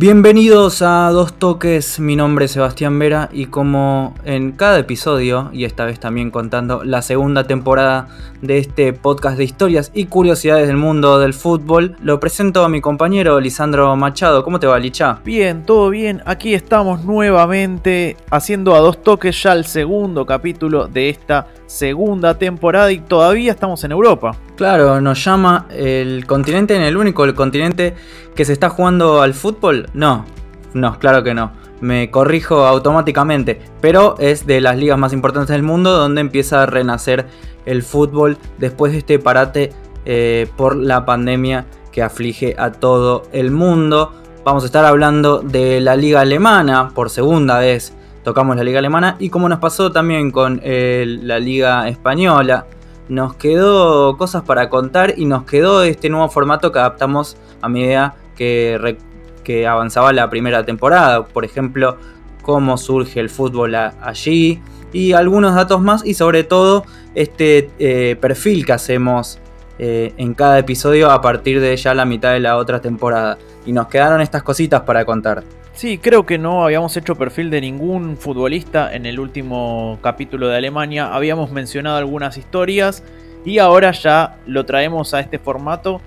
Bienvenidos a Dos Toques, mi nombre es Sebastián Vera y como en cada episodio, y esta vez también contando la segunda temporada de este podcast de historias y curiosidades del mundo del fútbol, lo presento a mi compañero Lisandro Machado. ¿Cómo te va, Licha? Bien, todo bien. Aquí estamos nuevamente haciendo a Dos Toques ya el segundo capítulo de esta segunda temporada y todavía estamos en Europa. Claro, nos llama el continente en el único, el continente que se está jugando al fútbol. No, no, claro que no. Me corrijo automáticamente, pero es de las ligas más importantes del mundo donde empieza a renacer el fútbol después de este parate eh, por la pandemia que aflige a todo el mundo. Vamos a estar hablando de la liga alemana por segunda vez. Tocamos la liga alemana y como nos pasó también con eh, la liga española, nos quedó cosas para contar y nos quedó este nuevo formato que adaptamos a medida que, que avanzaba la primera temporada. Por ejemplo, cómo surge el fútbol allí y algunos datos más y sobre todo este eh, perfil que hacemos eh, en cada episodio a partir de ya la mitad de la otra temporada. Y nos quedaron estas cositas para contar. Sí, creo que no habíamos hecho perfil de ningún futbolista en el último capítulo de Alemania. Habíamos mencionado algunas historias y ahora ya lo traemos a este formato.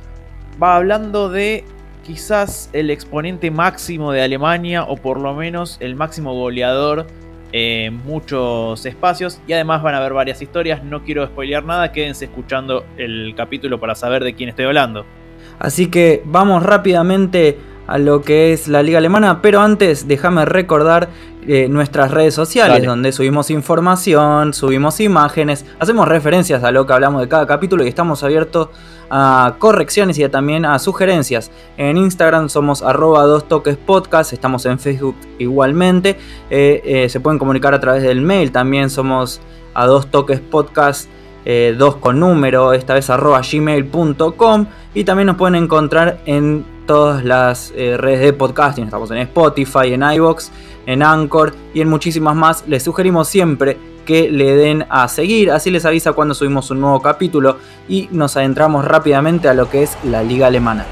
Va hablando de quizás el exponente máximo de Alemania o por lo menos el máximo goleador en muchos espacios y además van a haber varias historias. No quiero spoilear nada, quédense escuchando el capítulo para saber de quién estoy hablando. Así que vamos rápidamente a lo que es la liga alemana, pero antes déjame recordar eh, nuestras redes sociales donde subimos información, subimos imágenes, hacemos referencias a lo que hablamos de cada capítulo y estamos abiertos a correcciones y también a sugerencias. En Instagram somos arroba dos toques podcast, estamos en Facebook igualmente, eh, eh, se pueden comunicar a través del mail, también somos a dos toques podcast. 2 con número, esta vez arroba gmail.com y también nos pueden encontrar en todas las eh, redes de podcasting. Estamos en Spotify, en iBox, en Anchor y en muchísimas más. Les sugerimos siempre que le den a seguir, así les avisa cuando subimos un nuevo capítulo y nos adentramos rápidamente a lo que es la liga alemana.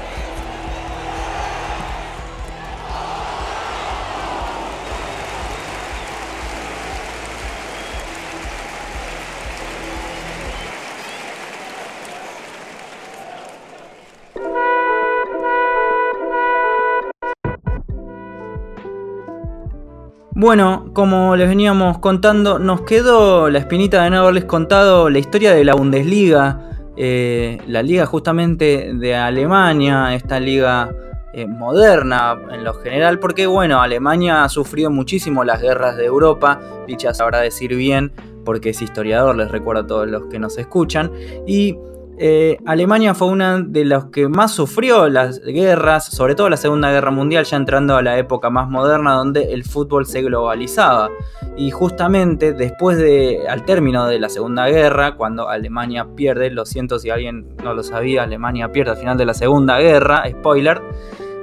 Bueno, como les veníamos contando, nos quedó la espinita de no haberles contado la historia de la Bundesliga, eh, la liga justamente de Alemania, esta liga eh, moderna en lo general, porque bueno, Alemania ha sufrido muchísimo las guerras de Europa, dicha sabrá decir bien, porque es historiador, les recuerdo a todos los que nos escuchan, y eh, Alemania fue una de los que más sufrió las guerras, sobre todo la Segunda Guerra Mundial, ya entrando a la época más moderna donde el fútbol se globalizaba. Y justamente después de, al término de la Segunda Guerra, cuando Alemania pierde, lo siento si alguien no lo sabía, Alemania pierde al final de la Segunda Guerra, spoiler,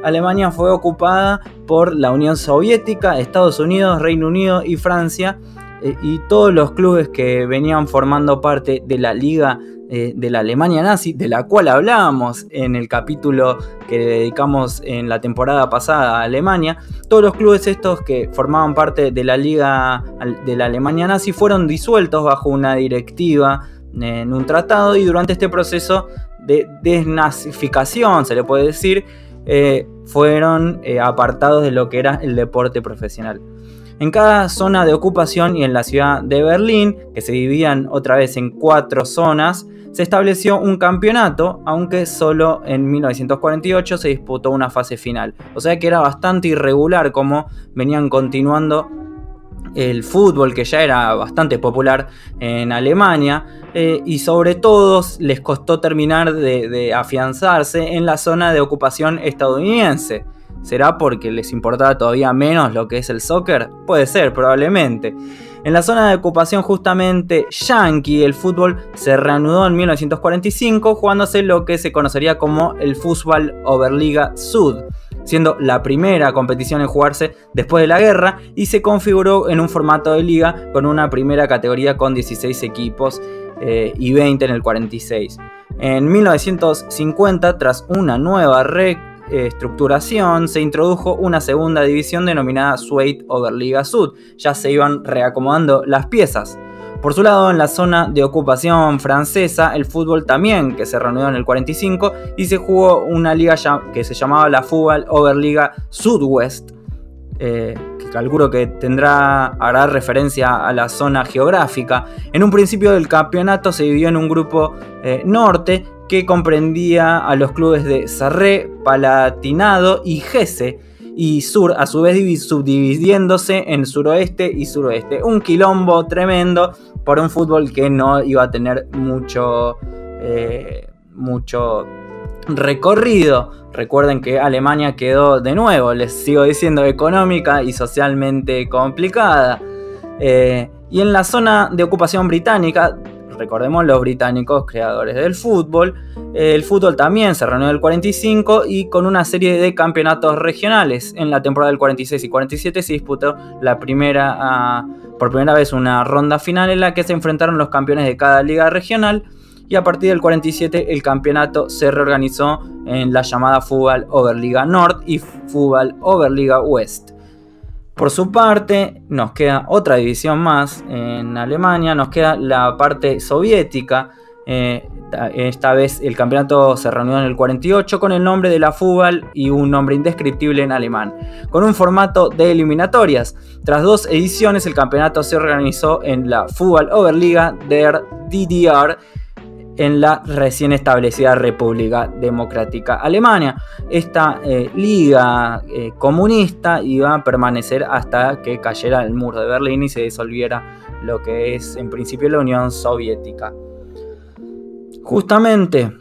Alemania fue ocupada por la Unión Soviética, Estados Unidos, Reino Unido y Francia, y todos los clubes que venían formando parte de la Liga eh, de la Alemania nazi, de la cual hablábamos en el capítulo que dedicamos en la temporada pasada a Alemania, todos los clubes estos que formaban parte de la Liga de la Alemania nazi fueron disueltos bajo una directiva en un tratado y durante este proceso de desnazificación, se le puede decir, eh, fueron eh, apartados de lo que era el deporte profesional. En cada zona de ocupación y en la ciudad de Berlín, que se dividían otra vez en cuatro zonas, se estableció un campeonato, aunque solo en 1948 se disputó una fase final. O sea que era bastante irregular como venían continuando el fútbol que ya era bastante popular en Alemania eh, y sobre todo les costó terminar de afianzarse en la zona de ocupación estadounidense. ¿Será porque les importaba todavía menos lo que es el soccer? Puede ser, probablemente. En la zona de ocupación justamente yankee, el fútbol se reanudó en 1945 jugándose lo que se conocería como el Fútbol Oberliga Sud, siendo la primera competición en jugarse después de la guerra y se configuró en un formato de liga con una primera categoría con 16 equipos eh, y 20 en el 46. En 1950, tras una nueva reestructuración se introdujo una segunda división denominada Suede Oberliga Sud. Ya se iban reacomodando las piezas. Por su lado, en la zona de ocupación francesa, el fútbol también, que se reunió en el 45, y se jugó una liga que se llamaba la Fútbol Oberliga Sudwest, eh, que calculo que tendrá, hará referencia a la zona geográfica. En un principio el campeonato se dividió en un grupo eh, norte que comprendía a los clubes de Sarré, Palatinado y Gese, y sur, a su vez subdividiéndose en suroeste y suroeste. Un quilombo tremendo por un fútbol que no iba a tener mucho, eh, mucho recorrido. Recuerden que Alemania quedó de nuevo, les sigo diciendo, económica y socialmente complicada. Eh, y en la zona de ocupación británica, recordemos los británicos creadores del fútbol. El fútbol también se reunió en el 45 y con una serie de campeonatos regionales. En la temporada del 46 y 47 se disputó la primera, ah, por primera vez una ronda final en la que se enfrentaron los campeones de cada liga regional. Y a partir del 47 el campeonato se reorganizó en la llamada Fútbol Oberliga Nord y Fútbol Oberliga West. Por su parte, nos queda otra división más en Alemania, nos queda la parte soviética. Eh, esta vez el campeonato se reunió en el 48 con el nombre de la Fútbol y un nombre indescriptible en alemán, con un formato de eliminatorias. Tras dos ediciones, el campeonato se organizó en la Fútbol Oberliga der DDR en la recién establecida República Democrática Alemania. Esta eh, liga eh, comunista iba a permanecer hasta que cayera el muro de Berlín y se disolviera lo que es en principio la Unión Soviética. Justamente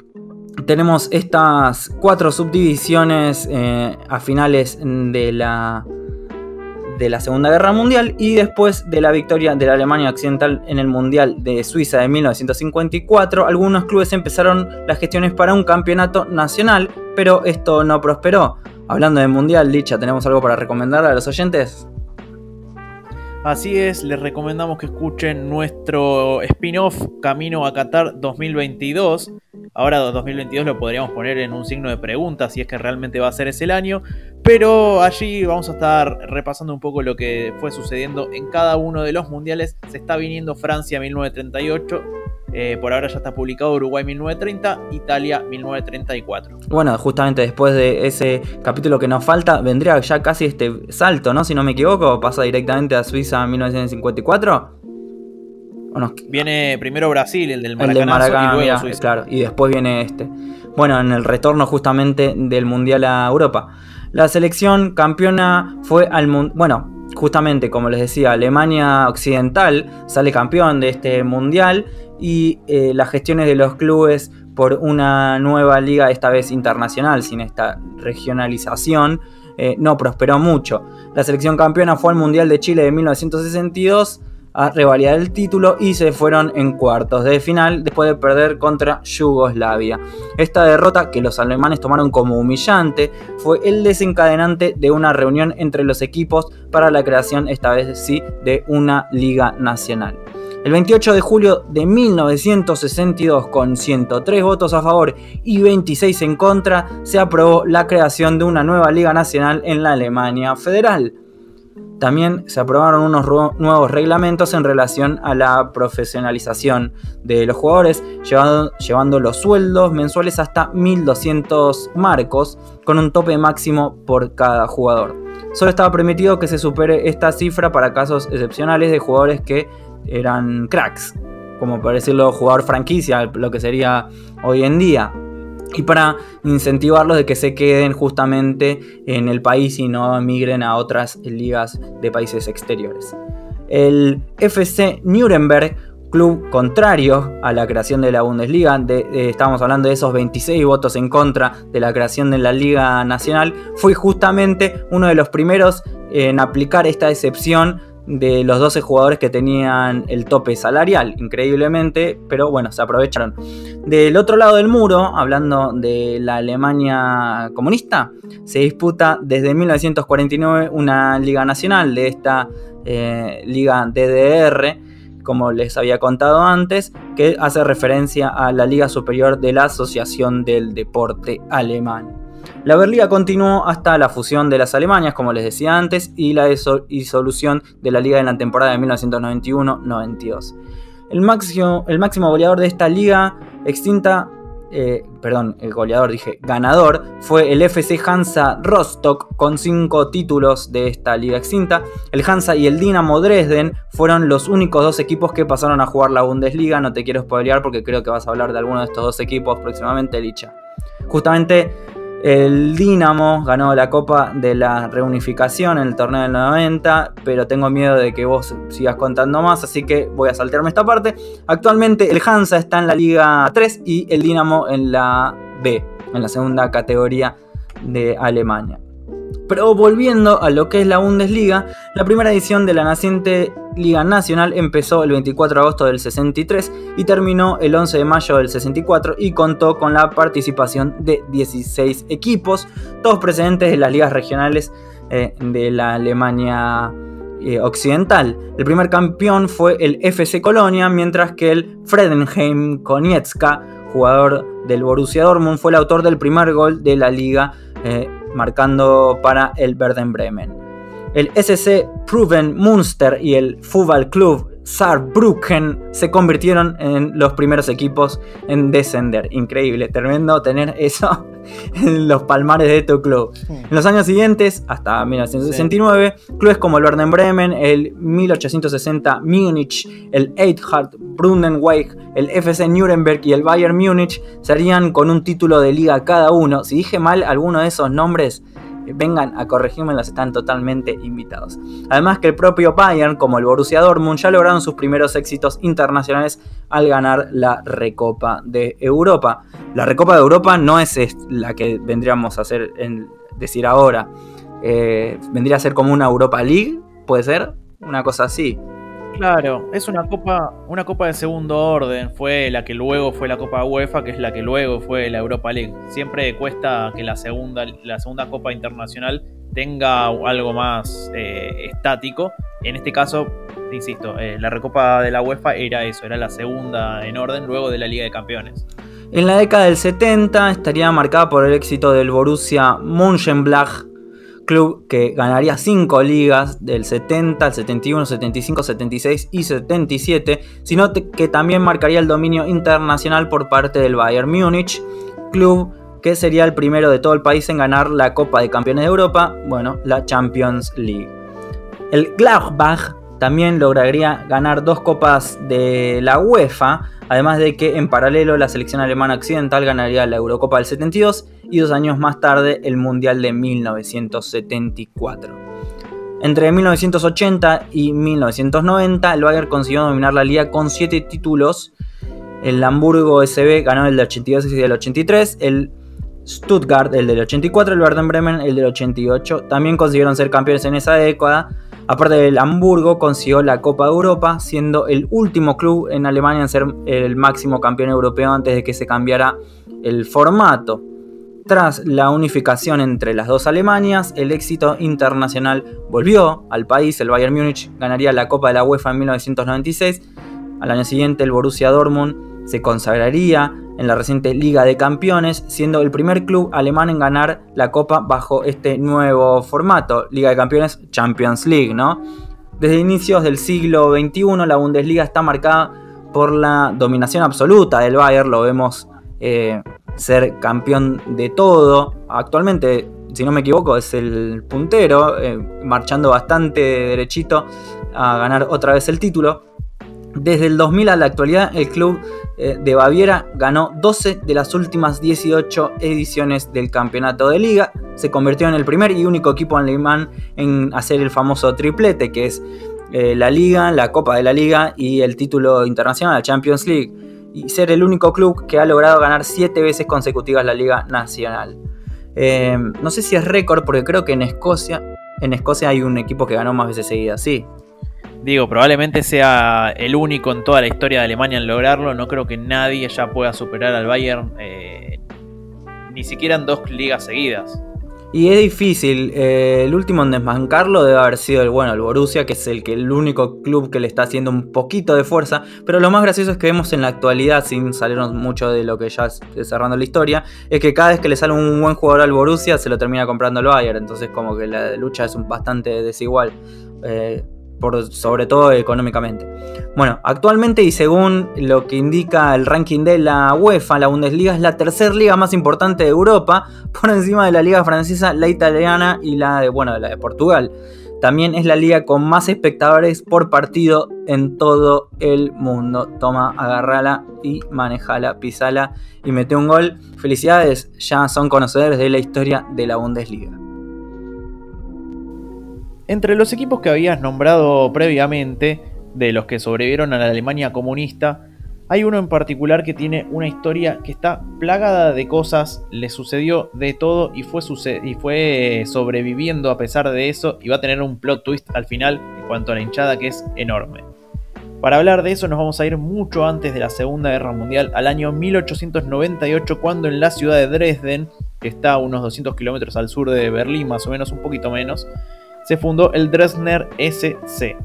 tenemos estas cuatro subdivisiones eh, a finales de la de la Segunda Guerra Mundial y después de la victoria de la Alemania Occidental en el Mundial de Suiza de 1954, algunos clubes empezaron las gestiones para un campeonato nacional, pero esto no prosperó. Hablando de Mundial, Licha, ¿tenemos algo para recomendar a los oyentes? Así es, les recomendamos que escuchen nuestro spin-off Camino a Qatar 2022. Ahora 2022 lo podríamos poner en un signo de pregunta si es que realmente va a ser ese el año. Pero allí vamos a estar repasando un poco lo que fue sucediendo en cada uno de los mundiales. Se está viniendo Francia 1938. Eh, por ahora ya está publicado Uruguay 1930, Italia 1934. Bueno, justamente después de ese capítulo que nos falta, vendría ya casi este salto, ¿no? Si no me equivoco, pasa directamente a Suiza 1954. Viene primero Brasil, el del Maracaná, y luego Suiza. Claro, y después viene este. Bueno, en el retorno justamente del Mundial a Europa. La selección campeona fue al mundo. Bueno, justamente como les decía, Alemania Occidental sale campeón de este mundial y eh, las gestiones de los clubes por una nueva liga, esta vez internacional, sin esta regionalización, eh, no prosperó mucho. La selección campeona fue al Mundial de Chile de 1962 a revalidar el título y se fueron en cuartos de final después de perder contra Yugoslavia. Esta derrota, que los alemanes tomaron como humillante, fue el desencadenante de una reunión entre los equipos para la creación, esta vez sí, de una liga nacional. El 28 de julio de 1962, con 103 votos a favor y 26 en contra, se aprobó la creación de una nueva Liga Nacional en la Alemania Federal. También se aprobaron unos nuevos reglamentos en relación a la profesionalización de los jugadores, llevando, los sueldos mensuales hasta 1.200 marcos, con un tope máximo por cada jugador. Solo estaba permitido que se supere esta cifra para casos excepcionales de jugadores que eran cracks, como por decirlo, jugador franquicia, lo que sería hoy en día y para incentivarlos de que se queden justamente en el país y no emigren a otras ligas de países exteriores. El FC Nuremberg, club contrario a la creación de la Bundesliga, estamos hablando de esos 26 votos en contra de la creación de la Liga Nacional, fue justamente uno de los primeros en aplicar esta excepción de los 12 jugadores que tenían el tope salarial, increíblemente, pero bueno, se aprovecharon. Del otro lado del muro, hablando de la Alemania comunista, se disputa desde 1949 una liga nacional de esta eh, liga DDR, como les había contado antes, que hace referencia a la Liga Superior de la Asociación del Deporte Alemán. La Berliga continuó hasta la fusión de las Alemanias, como les decía antes, y la disolución de la liga en la temporada de 1991-92. El máximo, goleador de esta liga extinta eh, perdón, el goleador dije, ganador, fue el FC Hansa Rostock con cinco títulos de esta liga extinta. El Hansa y el Dinamo Dresden fueron los únicos dos equipos que pasaron a jugar la Bundesliga. No te quiero spoilear porque creo que vas a hablar de alguno de estos dos equipos próximamente, Licha. Justamente el Dinamo ganó la Copa de la Reunificación en el torneo del 90, pero tengo miedo de que vos sigas contando más, así que voy a saltearme esta parte. Actualmente el Hansa está en la Liga 3 y el Dinamo en la B, en la segunda categoría de Alemania. Pero volviendo a lo que es la Bundesliga, la primera edición de la naciente Liga Nacional empezó el 24 de agosto del 63 y terminó el 11 de mayo del 64 y contó con la participación de 16 equipos, todos presentes en las ligas regionales eh, de la Alemania eh, occidental. El primer campeón fue el FC Colonia, mientras que el Fredenheim Konietzka, jugador del Borussia Dortmund, fue el autor del primer gol de la liga eh, marcando para el Werder Bremen. El SC Proven Munster y el Fútbol Club Saarbrücken se convirtieron en los primeros equipos en descender. Increíble, tremendo tener eso en los palmares de tu club. En los años siguientes, hasta 1969, clubes como el Werder Bremen, el 1860 Múnich, el Eintracht Braunschweig, el FC Nuremberg y el Bayern Múnich serían con un título de liga cada uno. Si dije mal alguno de esos nombres, vengan a corregirme, los están totalmente invitados. Además que el propio Bayern, como el Borussia Dortmund, ya lograron sus primeros éxitos internacionales al ganar la Recopa de Europa. La Recopa de Europa no es la que vendríamos a hacer decir ahora. Eh, vendría a ser como una Europa League, puede ser, una cosa así. Claro, es una copa, una copa de segundo orden. Fue la que luego fue la Copa UEFA, que es la que luego fue la Europa League. Siempre cuesta que la segunda, la segunda copa internacional tenga algo más eh, estático. En este caso, insisto, eh, la recopa de la UEFA era eso, era la segunda en orden luego de la Liga de Campeones. En la década del 70 estaría marcada por el éxito del Borussia Mönchengladbach club que ganaría 5 ligas del 70, el 71, 75, 76 y 77, sino que también marcaría el dominio internacional por parte del Bayern Múnich, club que sería el primero de todo el país en ganar la Copa de Campeones de Europa, bueno, la Champions League. El Gladbach también lograría ganar dos copas de la UEFA, además de que en paralelo la selección alemana occidental ganaría la Eurocopa del 72 y dos años más tarde el Mundial de 1974. Entre 1980 y 1990 el Bayern consiguió dominar la liga con 7 títulos. El Hamburgo SB ganó el del 82 y el 83, el Stuttgart el del 84, el Werder Bremen el del 88. También consiguieron ser campeones en esa década Aparte del Hamburgo, consiguió la Copa de Europa, siendo el último club en Alemania en ser el máximo campeón europeo antes de que se cambiara el formato. Tras la unificación entre las dos Alemanias, el éxito internacional volvió al país. El Bayern Múnich ganaría la Copa de la UEFA en 1996. Al año siguiente, el Borussia Dortmund se consagraría en la reciente Liga de Campeones, siendo el primer club alemán en ganar la Copa bajo este nuevo formato, Liga de Campeones Champions League, ¿no? Desde inicios del siglo XXI, la Bundesliga está marcada por la dominación absoluta del Bayern, lo vemos eh, ser campeón de todo. Actualmente, si no me equivoco, es el puntero, eh, marchando bastante derechito a ganar otra vez el título. Desde el 2000 a la actualidad, el club eh, de Baviera ganó 12 de las últimas 18 ediciones del campeonato de liga. Se convirtió en el primer y único equipo alemán en hacer el famoso triplete, que es la liga, la Copa de la Liga y el título internacional, la Champions League. Y ser el único club que ha logrado ganar 7 veces consecutivas la Liga Nacional. Eh, no sé si es récord, porque creo que en Escocia, en Escocia hay un equipo que ganó más veces seguidas, sí. Digo, probablemente sea el único en toda la historia de Alemania en lograrlo. No creo que nadie ya pueda superar al Bayern, eh, ni siquiera en dos ligas seguidas. Y es difícil. Eh, el último en desmancarlo debe haber sido el bueno, el Borussia, que es el que el único club que le está haciendo un poquito de fuerza. Pero lo más gracioso es que vemos en la actualidad, sin salirnos mucho de lo que ya es cerrando la historia, es que cada vez que le sale un buen jugador al Borussia se lo termina comprando el Bayern. Entonces como que la lucha es bastante desigual. Eh, sobre todo económicamente. Bueno, actualmente y según lo que indica el ranking de la UEFA, la Bundesliga es la tercera liga más importante de Europa, por encima de la liga francesa, la italiana y la de, bueno, la de Portugal. También es la liga con más espectadores por partido en todo el mundo. Toma, agarrala y manejala, pisala y mete un gol. Felicidades, ya son conocedores de la historia de la Bundesliga. Entre los equipos que habías nombrado previamente, de los que sobrevivieron a la Alemania comunista, hay uno en particular que tiene una historia que está plagada de cosas, le sucedió de todo y fue, y fue sobreviviendo a pesar de eso y va a tener un plot twist al final en cuanto a la hinchada que es enorme. Para hablar de eso nos vamos a ir mucho antes de la Segunda Guerra Mundial, al año 1898, cuando en la ciudad de Dresden, que está a unos 200 kilómetros al sur de Berlín, más o menos un poquito menos, se fundó el Dresdner SC.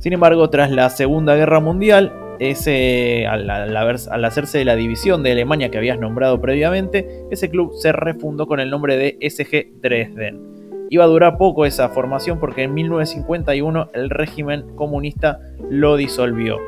Sin embargo, tras la Segunda Guerra Mundial, ese, al, hacerse de la división de Alemania que habías nombrado previamente, ese club se refundó con el nombre de SG Dresden. Iba a durar poco esa formación porque en 1951 el régimen comunista lo disolvió.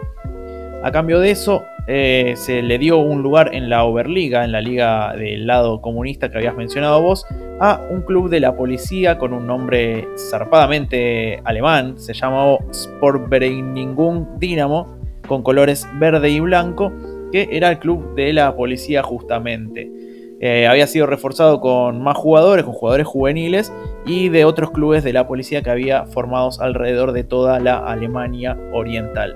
A cambio de eso, eh, se le dio un lugar en la Oberliga, en la liga del lado comunista que habías mencionado vos, a un club de la policía con un nombre zarpadamente alemán, se llamó Sportvereinigung Dinamo, con colores verde y blanco, que era el club de la policía justamente. Eh, había sido reforzado con más jugadores, con jugadores juveniles y de otros clubes de la policía que había formados alrededor de toda la Alemania oriental.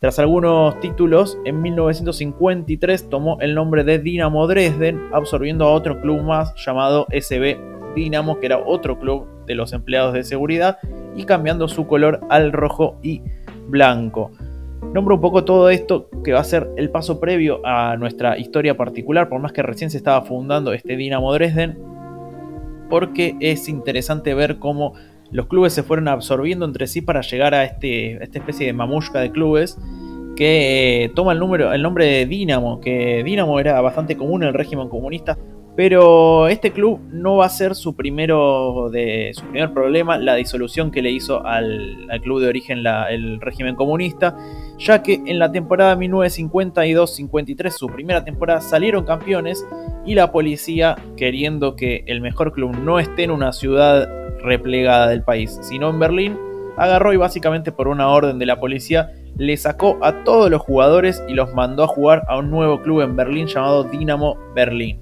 Tras algunos títulos, en 1953 tomó el nombre de Dinamo Dresden, absorbiendo a otro club más llamado SB Dinamo, que era otro club de los empleados de seguridad, y cambiando su color al rojo y blanco. Nombro un poco todo esto que va a ser el paso previo a nuestra historia particular, por más que recién se estaba fundando este Dinamo Dresden, porque es interesante ver cómo los clubes se fueron absorbiendo entre sí para llegar a, este, esta especie de mamushka de clubes que eh, toma el, número, el nombre de Dinamo, que Dinamo era bastante común en el régimen comunista, pero este club no va a ser su, primero de, su primer problema, la disolución que le hizo al, club de origen el régimen comunista, ya que en la temporada 1952-53, su primera temporada, salieron campeones y la policía, queriendo que el mejor club no esté en una ciudad replegada del país, sino en Berlín, agarró y básicamente por una orden de la policía le sacó a todos los jugadores y los mandó a jugar a un nuevo club en Berlín llamado Dinamo Berlín.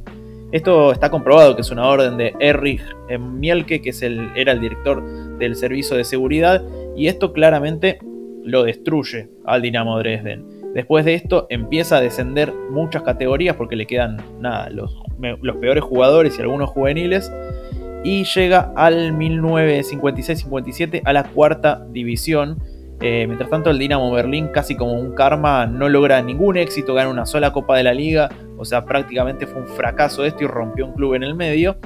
Esto está comprobado que es una orden de Erich Mielke, que es el, era el director del servicio de seguridad, y esto claramente lo destruye al Dinamo Dresden. Después de esto empieza a descender muchas categorías porque le quedan nada, los, los peores jugadores y algunos juveniles. Y llega al 1956-57 a la cuarta división. Eh, mientras tanto, el Dinamo Berlín, casi como un karma, no logra ningún éxito, gana una sola Copa de la Liga, o sea, prácticamente fue un fracaso esto y rompió un club en el medio.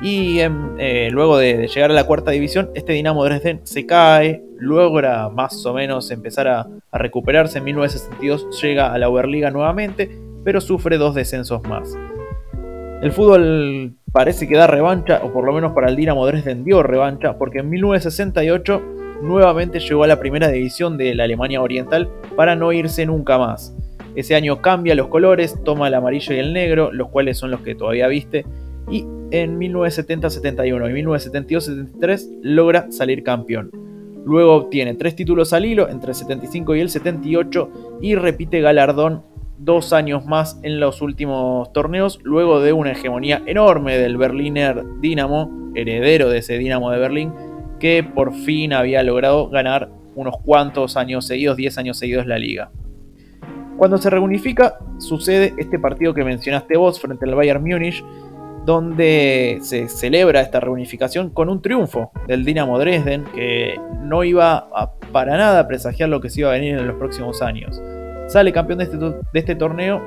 Y em, eh, luego de, llegar a la cuarta división, este Dinamo Dresden se cae, logra más o menos empezar a, recuperarse. En 1962 llega a la Oberliga nuevamente, pero sufre dos descensos más. El fútbol parece que da revancha, o por lo menos para el Dinamo Dresden dio revancha, porque en 1968 nuevamente llegó a la primera división de la Alemania Oriental para no irse nunca más. Ese año cambia los colores, toma el amarillo y el negro, los cuales son los que todavía viste, y en 1970-71 y 1972-73 logra salir campeón. Luego obtiene tres títulos al hilo entre el 75 y el 78 y repite galardón dos años más en los últimos torneos, luego de una hegemonía enorme del Berliner Dinamo, heredero de ese Dinamo de Berlín, que por fin había logrado ganar unos cuantos años seguidos, 10 años seguidos la liga. Cuando se reunifica, sucede este partido que mencionaste vos frente al Bayern Múnich, donde se celebra esta reunificación con un triunfo del Dinamo Dresden, que no iba para nada a presagiar lo que se iba a venir en los próximos años. Sale campeón de este, de este torneo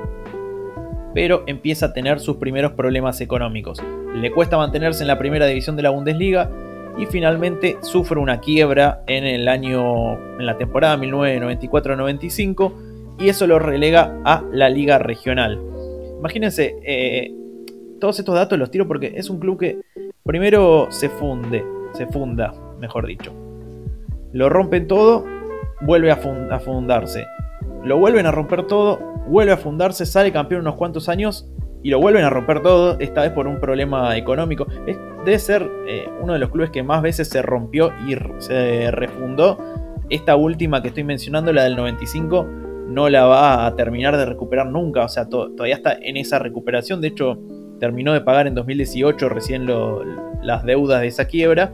pero empieza a tener sus primeros problemas económicos. Le cuesta mantenerse en la primera división de la Bundesliga y finalmente sufre una quiebra en el año en la temporada 1994-95 y eso lo relega a la liga regional. Imagínense, eh, todos estos datos los tiro porque es un club que primero se funde, se funda, mejor dicho. Lo rompen todo, vuelve a fundarse. Lo vuelven a romper todo, vuelve a fundarse, sale campeón unos cuantos años y lo vuelven a romper todo, esta vez por un problema económico. debe ser eh, uno de los clubes que más veces se rompió y se refundó. Esta última que estoy mencionando, la del 95, no la va a terminar de recuperar nunca. O sea, todavía está en esa recuperación. De hecho, terminó de pagar en 2018 recién las deudas de esa quiebra.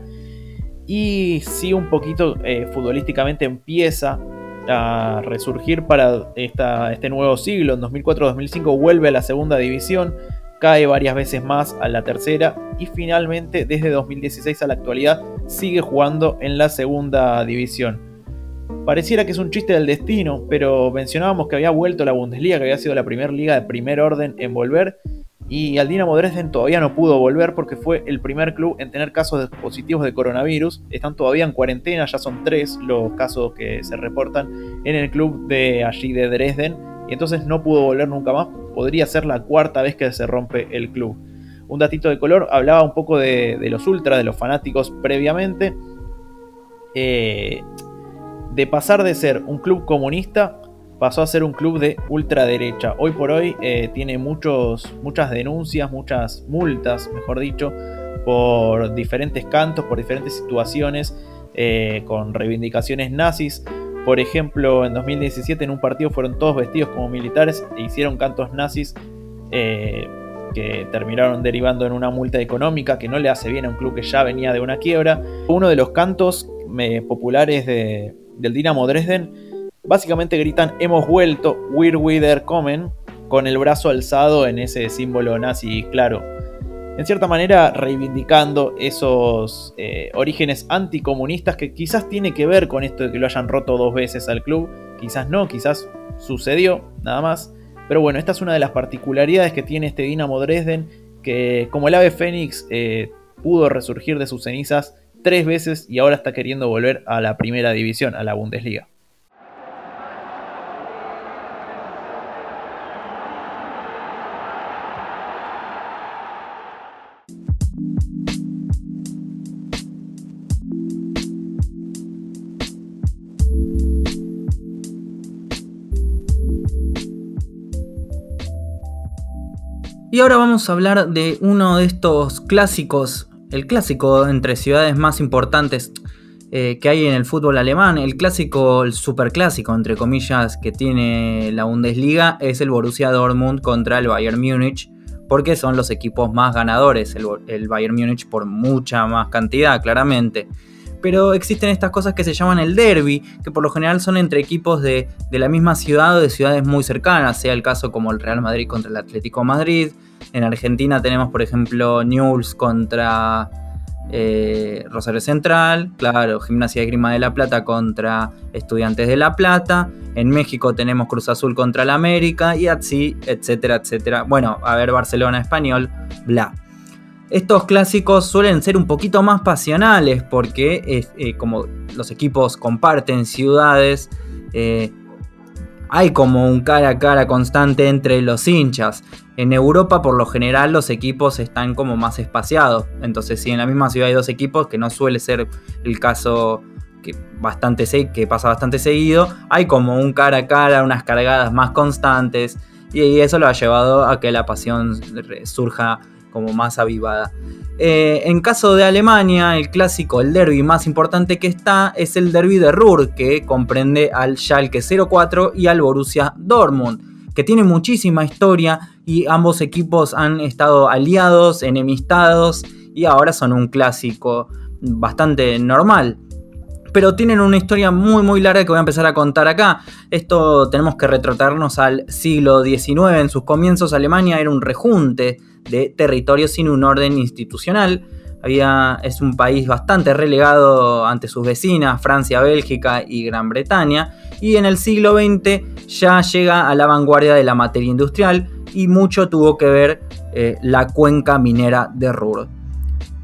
Y sí, un poquito eh, futbolísticamente empieza a resurgir para este nuevo siglo. En 2004-2005 vuelve a la segunda división, cae varias veces más a la tercera y finalmente desde 2016 a la actualidad sigue jugando en la segunda división. Pareciera que es un chiste del destino, pero mencionábamos que había vuelto la Bundesliga, que había sido la primera liga de primer orden en volver y al Dinamo Dresden todavía no pudo volver porque fue el primer club en tener casos positivos de coronavirus. Están todavía en cuarentena, ya son tres los casos que se reportan en el club de allí de Dresden. Y entonces no pudo volver nunca más. Podría ser la cuarta vez que se rompe el club. Un datito de color, hablaba un poco de, los ultras, de los fanáticos previamente. Eh, de pasar de ser un club comunista pasó a ser un club de ultraderecha. Hoy por hoy eh, tiene muchos, muchas denuncias, muchas multas, mejor dicho, por diferentes cantos, por diferentes situaciones, eh, con reivindicaciones nazis. Por ejemplo, en 2017 en un partido fueron todos vestidos como militares e hicieron cantos nazis eh, que terminaron derivando en una multa económica que no le hace bien a un club que ya venía de una quiebra. Uno de los cantos populares del Dinamo Dresden Básicamente gritan hemos vuelto, we're wither comen, con el brazo alzado en ese símbolo nazi claro. En cierta manera reivindicando esos eh, orígenes anticomunistas que quizás tiene que ver con esto de que lo hayan roto dos veces al club, quizás no, quizás sucedió, nada más. Pero bueno, esta es una de las particularidades que tiene este Dinamo Dresden, que como el ave fénix eh, pudo resurgir de sus cenizas tres veces y ahora está queriendo volver a la primera división, a la Bundesliga. Y ahora vamos a hablar de uno de estos clásicos, el clásico entre ciudades más importantes eh, que hay en el fútbol alemán, el clásico, el superclásico entre comillas que tiene la Bundesliga es el Borussia Dortmund contra el Bayern Múnich, porque son los equipos más ganadores, el, el Bayern Múnich por mucha más cantidad, claramente pero existen estas cosas que se llaman el derby, que por lo general son entre equipos de, la misma ciudad o de ciudades muy cercanas, sea el caso como el Real Madrid contra el Atlético Madrid. En Argentina tenemos, por ejemplo, Newell's contra eh, Rosario Central, claro, Gimnasia de Grima de la Plata contra Estudiantes de La Plata. En México tenemos Cruz Azul contra la América y así, etcétera, etcétera. Bueno, a ver, Barcelona español, bla. Estos clásicos suelen ser un poquito más pasionales porque eh, como los equipos comparten ciudades, eh, hay como un cara a cara constante entre los hinchas. En Europa por lo general los equipos están como más espaciados. Entonces si en la misma ciudad hay dos equipos, que no suele ser el caso que, bastante que pasa bastante seguido, hay como un cara a cara, unas cargadas más constantes. Y eso lo ha llevado a que la pasión surja como más avivada. Eh, en caso de Alemania, el clásico, el derby más importante que está es el derby de Ruhr, que comprende al Schalke 04 y al Borussia Dortmund, que tiene muchísima historia y ambos equipos han estado aliados, enemistados y ahora son un clásico bastante normal pero tienen una historia muy muy larga que voy a empezar a contar acá. Esto tenemos que retratarnos al siglo XIX. En sus comienzos Alemania era un rejunte de territorios sin un orden institucional. Había, es un país bastante relegado ante sus vecinas, Francia, Bélgica y Gran Bretaña, y en el siglo XX ya llega a la vanguardia de la materia industrial y mucho tuvo que ver eh, la cuenca minera de Ruhr.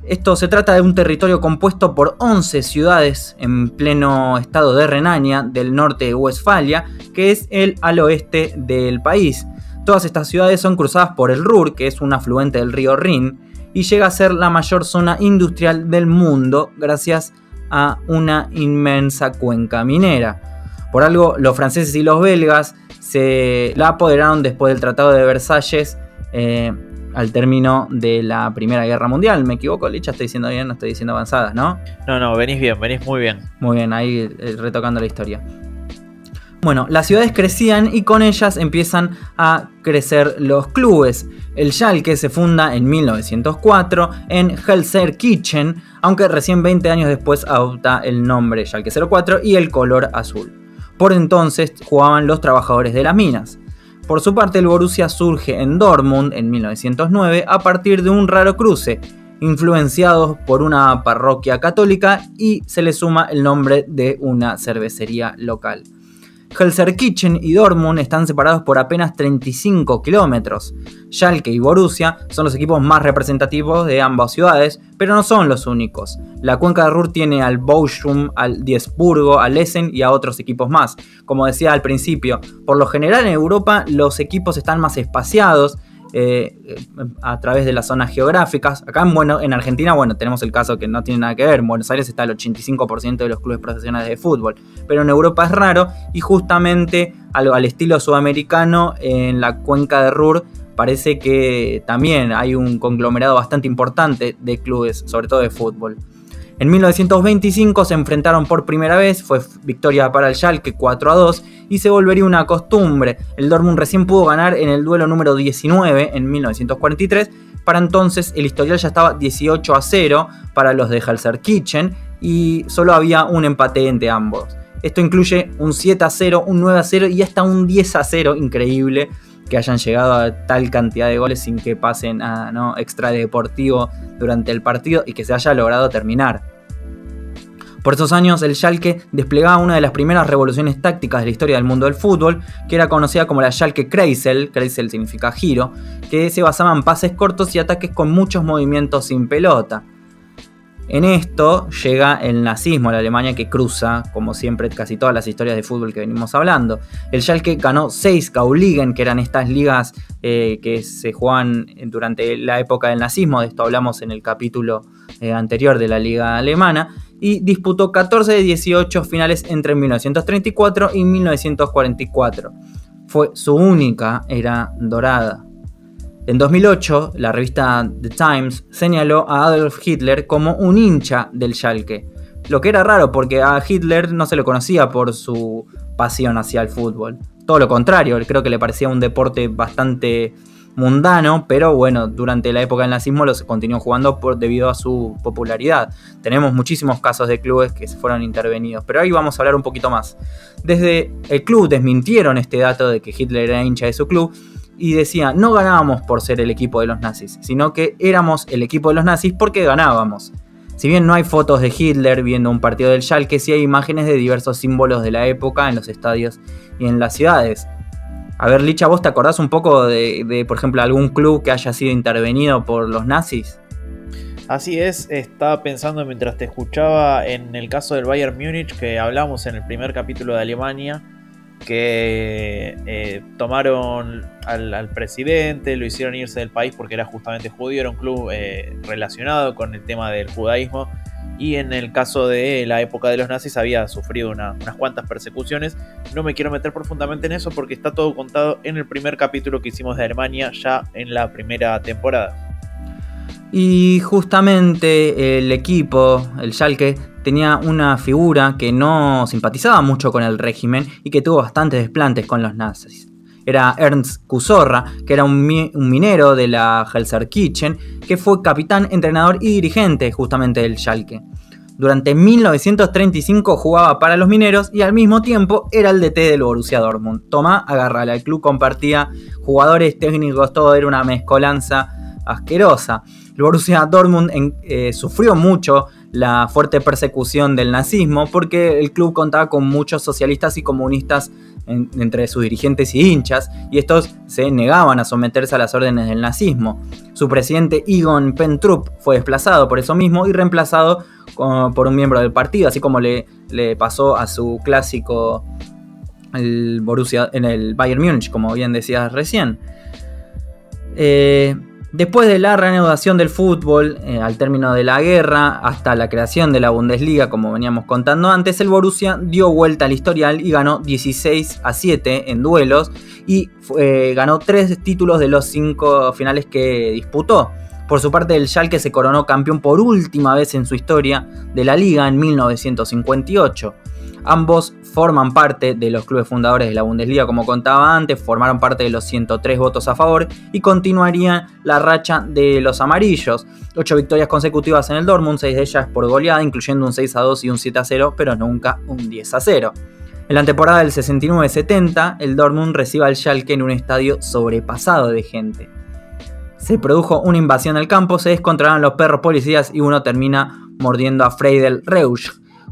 Esto se trata de un territorio compuesto por 11 ciudades en pleno estado de Renania del norte de Westfalia, que es el al oeste del país. Todas estas ciudades son cruzadas por el Ruhr, que es un afluente del río Rin, y llega a ser la mayor zona industrial del mundo gracias a una inmensa cuenca minera. Por algo, los franceses y los belgas se la apoderaron después del Tratado de Versalles eh, al término de la Primera Guerra Mundial. ¿Me equivoco, Licha? Estoy diciendo bien, no estoy diciendo avanzadas, ¿no? No, no, venís bien, venís muy bien. Muy bien, ahí eh, retocando la historia. Bueno, las ciudades crecían y con ellas empiezan a crecer los clubes. El Schalke se funda en 1904 en Kitchen, aunque recién 20 años después adopta el nombre Schalke 04 y el color azul. Por entonces jugaban los trabajadores de las minas. Por su parte, el Borussia surge en Dortmund en 1909 a partir de un raro cruce, influenciados por una parroquia católica y se le suma el nombre de una cervecería local. Kitchen y Dortmund están separados por apenas 35 kilómetros. Schalke y Borussia son los equipos más representativos de ambas ciudades, pero no son los únicos. La cuenca de Ruhr tiene al Bochum, al Diezburgo, al Essen y a otros equipos más. Como decía al principio, por lo general en Europa los equipos están más espaciados, eh, a través de las zonas geográficas. Acá en, bueno, en Argentina, bueno, tenemos el caso que no tiene nada que ver. En Buenos Aires está el 85% de los clubes profesionales de fútbol. Pero en Europa es raro y justamente al, al estilo sudamericano, en la cuenca de Ruhr, parece que también hay un conglomerado bastante importante de clubes, sobre todo de fútbol. En 1925 se enfrentaron por primera vez, fue victoria para el Schalke 4 a 2 y se volvería una costumbre. El Dortmund recién pudo ganar en el duelo número 19 en 1943. Para entonces el historial ya estaba 18 a 0 para los de Kitchen y solo había un empate entre ambos. Esto incluye un 7 a 0, un 9 a 0 y hasta un 10 a 0 increíble que hayan llegado a tal cantidad de goles sin que pasen a ¿no? extra deportivo durante el partido y que se haya logrado terminar. Por esos años, el Schalke desplegaba una de las primeras revoluciones tácticas de la historia del mundo del fútbol, que era conocida como la Schalke Kreisel, Kreisel significa giro, que se basaba en pases cortos y ataques con muchos movimientos sin pelota. En esto llega el nazismo, la Alemania que cruza, como siempre, casi todas las historias de fútbol que venimos hablando. El Schalke ganó seis Gauligen, que eran estas ligas eh, que se jugaban durante la época del nazismo, de esto hablamos en el capítulo eh, anterior de la liga alemana, y disputó 14 de 18 finales entre 1934 y 1944. Fue su única era dorada. En 2008, la revista The Times señaló a Adolf Hitler como un hincha del Schalke, lo que era raro porque a Hitler no se lo conocía por su pasión hacia el fútbol. Todo lo contrario, creo que le parecía un deporte bastante mundano, pero bueno, durante la época del nazismo los continuó jugando por, debido a su popularidad. Tenemos muchísimos casos de clubes que se fueron intervenidos, pero ahí vamos a hablar un poquito más. Desde el club desmintieron este dato de que Hitler era hincha de su club y decía, no ganábamos por ser el equipo de los nazis, sino que éramos el equipo de los nazis porque ganábamos. Si bien no hay fotos de Hitler viendo un partido del Schalke, sí hay imágenes de diversos símbolos de la época en los estadios y en las ciudades. A ver, Licha, ¿vos te acordás un poco de, por ejemplo, algún club que haya sido intervenido por los nazis? Así es, estaba pensando mientras te escuchaba en el caso del Bayern Múnich que hablamos en el primer capítulo de Alemania, que eh, tomaron al, presidente, lo hicieron irse del país porque era justamente judío, era un club eh, relacionado con el tema del judaísmo y en el caso de la época de los nazis había sufrido unas cuantas persecuciones. No me quiero meter profundamente en eso porque está todo contado en el primer capítulo que hicimos de Alemania ya en la primera temporada. Y justamente el equipo, el Schalke, tenía una figura que no simpatizaba mucho con el régimen y que tuvo bastantes desplantes con los nazis. Era Ernst Kusorra, que era un, minero de la Kitchen, que fue capitán, entrenador y dirigente justamente del Schalke. Durante 1935 jugaba para los mineros y al mismo tiempo era el DT del Borussia Dortmund. Toma, agarrala. El club compartía jugadores, técnicos, todo era una mezcolanza asquerosa. El Borussia Dortmund eh, sufrió mucho la fuerte persecución del nazismo porque el club contaba con muchos socialistas y comunistas entre sus dirigentes y hinchas, y estos se negaban a someterse a las órdenes del nazismo. Su presidente Egon Pentrup fue desplazado por eso mismo y reemplazado por un miembro del partido, así como le, le pasó a su clásico el Borussia, en el Bayern Múnich, como bien decías recién. Eh, Después de la reanudación del fútbol, eh, al término de la guerra, hasta la creación de la Bundesliga, como veníamos contando antes, el Borussia dio vuelta al historial y ganó 16 a 7 en duelos y eh, ganó 3 títulos de los 5 finales que disputó. Por su parte, el Schalke se coronó campeón por última vez en su historia de la liga en 1958. Ambos forman parte de los clubes fundadores de la Bundesliga, como contaba antes, formaron parte de los 103 votos a favor y continuarían la racha de los amarillos. 8 victorias consecutivas en el Dortmund, 6 de ellas por goleada, incluyendo un 6 a 2 y un 7 a 0, pero nunca un 10 a 0. En la temporada del 69-70, el Dortmund recibe al Schalke en un estadio sobrepasado de gente. Se produjo una invasión al campo, se descontrolaron los perros policías y uno termina mordiendo a Freidel Reusch,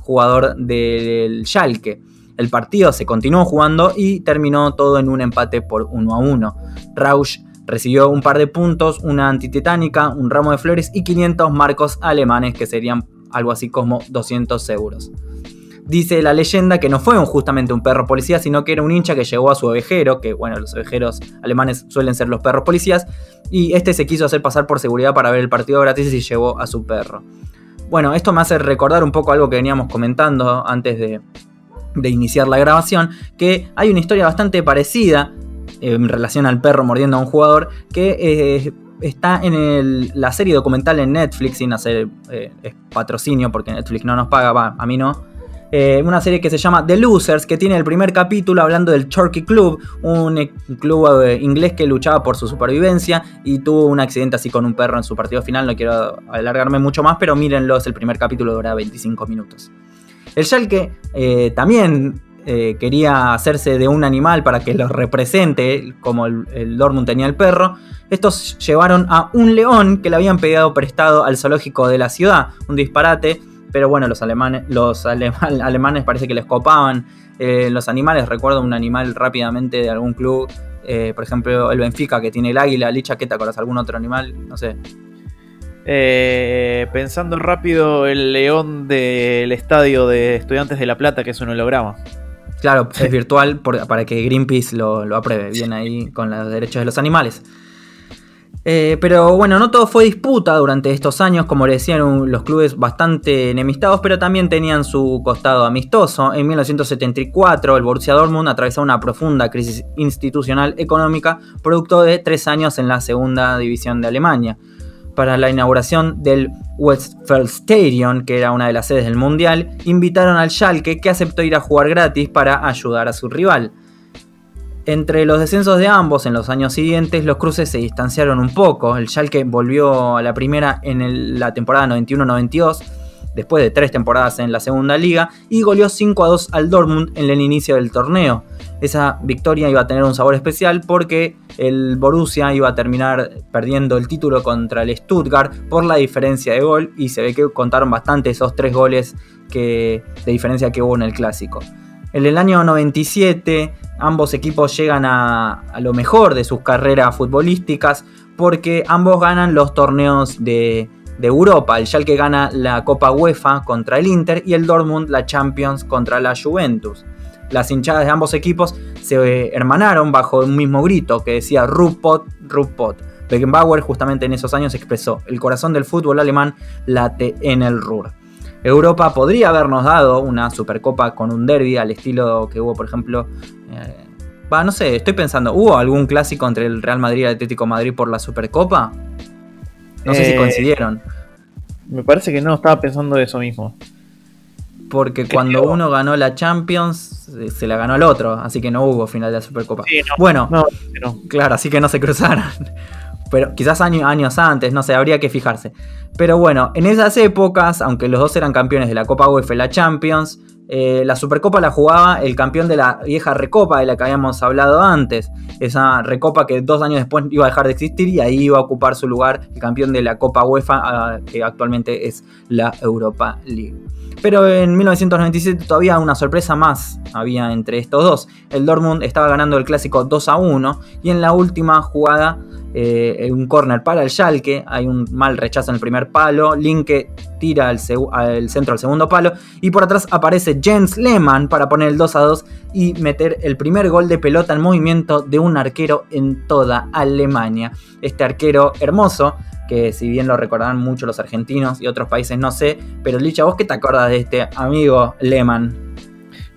jugador del Schalke. El partido se continuó jugando y terminó todo en un empate por 1 a 1. Rausch recibió un par de puntos, una antitetánica, un ramo de flores y 500 marcos alemanes que serían algo así como 200 euros. Dice la leyenda que no fue justamente un perro policía, sino que era un hincha que llegó a su ovejero, que bueno, los ovejeros alemanes suelen ser los perros policías, y este se quiso hacer pasar por seguridad para ver el partido gratis y llevó a su perro. Bueno, esto me hace recordar un poco algo que veníamos comentando antes de, iniciar la grabación, que hay una historia bastante parecida en relación al perro mordiendo a un jugador que eh, está en la serie documental en Netflix, sin hacer eh, patrocinio porque Netflix no nos paga, va, a mí no, eh, una serie que se llama The Losers, que tiene el primer capítulo hablando del Turkey Club, un eh, club eh, inglés que luchaba por su supervivencia y tuvo un accidente así con un perro en su partido final. No quiero alargarme mucho más, pero mírenlo, es el primer capítulo, dura 25 minutos. El Schalke también quería hacerse de un animal para que lo represente, como el, el, Dortmund tenía el perro. Estos llevaron a un león que le habían pedido prestado al zoológico de la ciudad, un disparate pero bueno, los alemanes, los alemanes parece que les copaban eh, los animales. Recuerdo un animal rápidamente de algún club, eh, por ejemplo el Benfica que tiene el águila, ¿qué te ¿con algún otro animal? No sé. Eh, pensando rápido, el león del estadio de Estudiantes de La Plata, que es un holograma. Claro, es virtual para que Greenpeace lo, lo apruebe. Bien ahí con los derechos de los animales. Eh, pero bueno, no todo fue disputa durante estos años, como le decían los clubes bastante enemistados, pero también tenían su costado amistoso. En 1974 el Borussia Dortmund atravesó una profunda crisis institucional económica, producto de tres años en la segunda división de Alemania. Para la inauguración del Westfalenstadion, que era una de las sedes del Mundial, invitaron al Schalke que aceptó ir a jugar gratis para ayudar a su rival. Entre los descensos de ambos en los años siguientes, los cruces se distanciaron un poco. El Schalke volvió a la primera en la temporada 91-92, después de tres temporadas en la segunda liga, y goleó 5 a 2 al Dortmund en el inicio del torneo. Esa victoria iba a tener un sabor especial porque el Borussia iba a terminar perdiendo el título contra el Stuttgart por la diferencia de gol, y se ve que contaron bastante esos tres goles de diferencia que hubo en el clásico. En el año 97 ambos equipos llegan a, lo mejor de sus carreras futbolísticas porque ambos ganan los torneos de, Europa. El Schalke gana la Copa UEFA contra el Inter y el Dortmund la Champions contra la Juventus. Las hinchadas de ambos equipos se hermanaron bajo un mismo grito que decía Ruppot, Ruppot. Beckenbauer justamente en esos años expresó, el corazón del fútbol alemán late en el Ruhr. Europa podría habernos dado una Supercopa con un derby al estilo que hubo, por ejemplo, eh, va, no sé, estoy pensando, ¿hubo algún clásico entre el Real Madrid y el Atlético Madrid por la Supercopa? No sé si eh, coincidieron. Me parece que no, estaba pensando eso mismo. Porque cuando uno ganó la Champions, se la ganó al otro, así que no hubo final de la Supercopa. bueno, claro, así que no se cruzaron pero quizás años antes, no sé, habría que fijarse. Pero bueno, en esas épocas, aunque los dos eran campeones de la Copa UEFA y la Champions, Eh, la Supercopa la jugaba el campeón de la vieja Recopa de la que habíamos hablado antes. Esa Recopa que dos años después iba a dejar de existir y ahí iba a ocupar su lugar el campeón de la Copa UEFA, que actualmente es la Europa League. Pero en 1997 todavía una sorpresa más había entre estos dos. El Dortmund estaba ganando el clásico 2 a 1 y en la última jugada eh, un corner para el Schalke, hay un mal rechazo en el primer palo, Linke tira al, centro al segundo palo y por atrás aparece Jens Lehmann para poner el 2 a 2 y meter el primer gol de pelota en movimiento de un arquero en toda Alemania. Este arquero hermoso que si bien lo recordarán mucho los argentinos y otros países, no sé, pero Licha, ¿vos qué te acuerdas de este amigo Lehmann?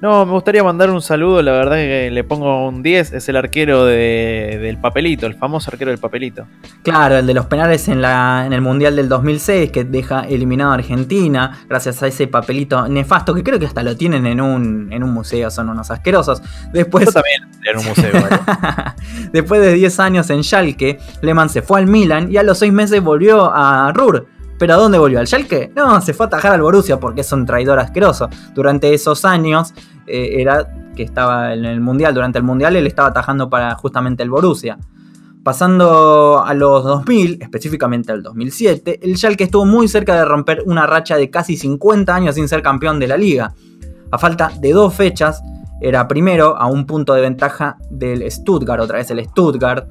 No, me gustaría mandar un saludo, la verdad que le pongo un 10, es el arquero del papelito, el famoso arquero del papelito. Claro, el de los penales en, la, en el Mundial del 2006 que deja eliminado a Argentina gracias a ese papelito nefasto que creo que hasta lo tienen en un, en un museo, son unos asquerosos. Después... Yo también en un museo. Después de 10 años en Schalke, Lehmann se fue al Milan y a los 6 meses volvió a Ruhr ¿Pero a dónde volvió? ¿Al Schalke? No, se fue a atajar al Borussia porque es un traidor asqueroso. Durante esos años eh, era que estaba en el Mundial, durante el Mundial él estaba atajando para justamente el Borussia. Pasando a los 2000, específicamente al 2007, el Schalke estuvo muy cerca de romper una racha de casi 50 años sin ser campeón de la liga. A falta de dos fechas, era primero a un punto de ventaja del Stuttgart, otra vez el Stuttgart.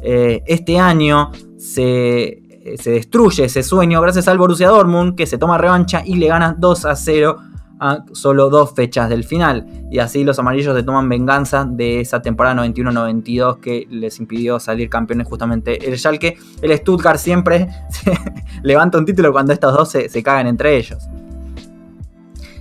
Eh, este año se eh, se destruye ese sueño gracias al Borussia Dortmund que se toma revancha y le gana 2 a 0 a solo dos fechas del final. Y así los amarillos se toman venganza de esa temporada 91-92 que les impidió salir campeones justamente el Schalke. El Stuttgart siempre levanta un título cuando estos dos se, se cagan entre ellos.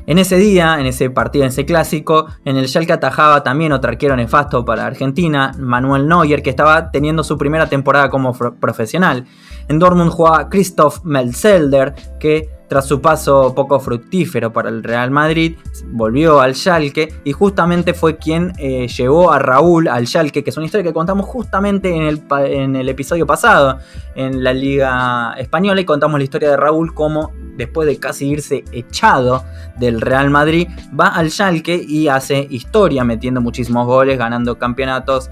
En ese día, en ese partido, en ese clásico, en el Schalke atajaba también otro arquero nefasto para Argentina, Manuel Neuer, que estaba teniendo su primera temporada como profesional. En Dortmund jugaba Christoph Melzelder, que tras su paso poco fructífero para el Real Madrid, volvió al Schalke y justamente fue quien eh, llevó a Raúl al Schalke, que es una historia que contamos justamente en el, en el episodio pasado en la Liga Española y contamos la historia de Raúl como después de casi irse echado del Real Madrid, va al Schalke y hace historia metiendo muchísimos goles, ganando campeonatos,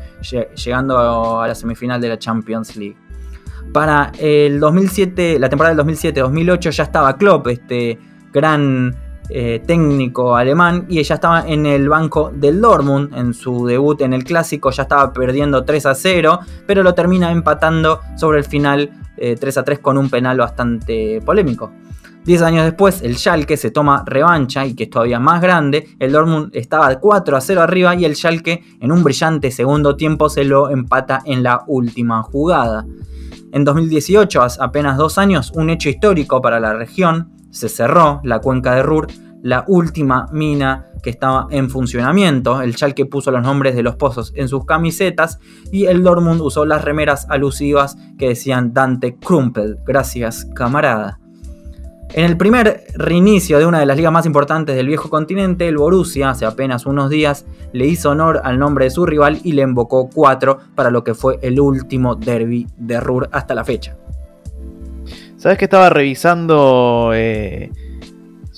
llegando a la semifinal de la Champions League. Para el 2007, la temporada del 2007-2008 ya estaba Klopp, este gran eh, técnico alemán, y ya estaba en el banco del Dortmund en su debut en el clásico, ya estaba perdiendo 3 a 0, pero lo termina empatando sobre el final 3 eh, a 3 con un penal bastante polémico. Diez años después, el Schalke se toma revancha y que es todavía más grande. El Dortmund estaba 4 a 0 arriba y el Schalke en un brillante segundo tiempo se lo empata en la última jugada. En 2018, apenas dos años, un hecho histórico para la región, se cerró la cuenca de Ruhr, la última mina que estaba en funcionamiento. El Schalke puso los nombres de los pozos en sus camisetas y el Dortmund usó las remeras alusivas que decían Dante Krumpel. Gracias, camarada. En el primer reinicio de una de las ligas más importantes del viejo continente, el Borussia, hace apenas unos días, le hizo honor al nombre de su rival y le invocó 4 para lo que fue el último derby de Ruhr hasta la fecha. ¿Sabes que estaba revisando eh,